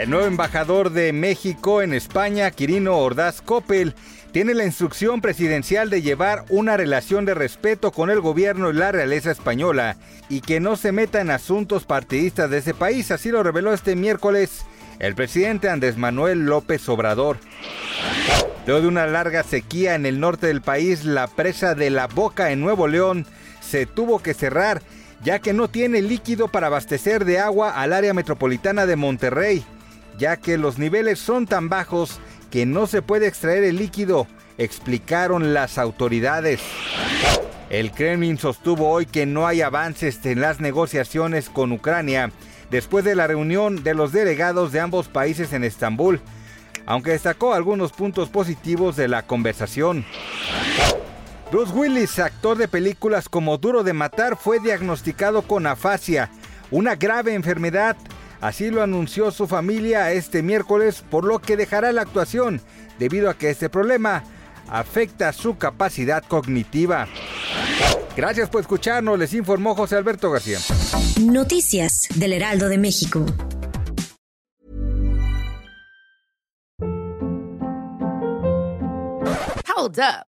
El nuevo embajador de México en España, Quirino Ordaz Coppel, tiene la instrucción presidencial de llevar una relación de respeto con el gobierno y la realeza española y que no se meta en asuntos partidistas de ese país. Así lo reveló este miércoles el presidente Andrés Manuel López Obrador. Luego de una larga sequía en el norte del país, la presa de La Boca en Nuevo León se tuvo que cerrar ya que no tiene líquido para abastecer de agua al área metropolitana de Monterrey ya que los niveles son tan bajos que no se puede extraer el líquido, explicaron las autoridades. El Kremlin sostuvo hoy que no hay avances en las negociaciones con Ucrania después de la reunión de los delegados de ambos países en Estambul, aunque destacó algunos puntos positivos de la conversación. Bruce Willis, actor de películas como Duro de Matar, fue diagnosticado con afasia, una grave enfermedad Así lo anunció su familia este miércoles, por lo que dejará la actuación, debido a que este problema afecta su capacidad cognitiva. Gracias por escucharnos, les informó José Alberto García. Noticias del Heraldo de México. Hold up.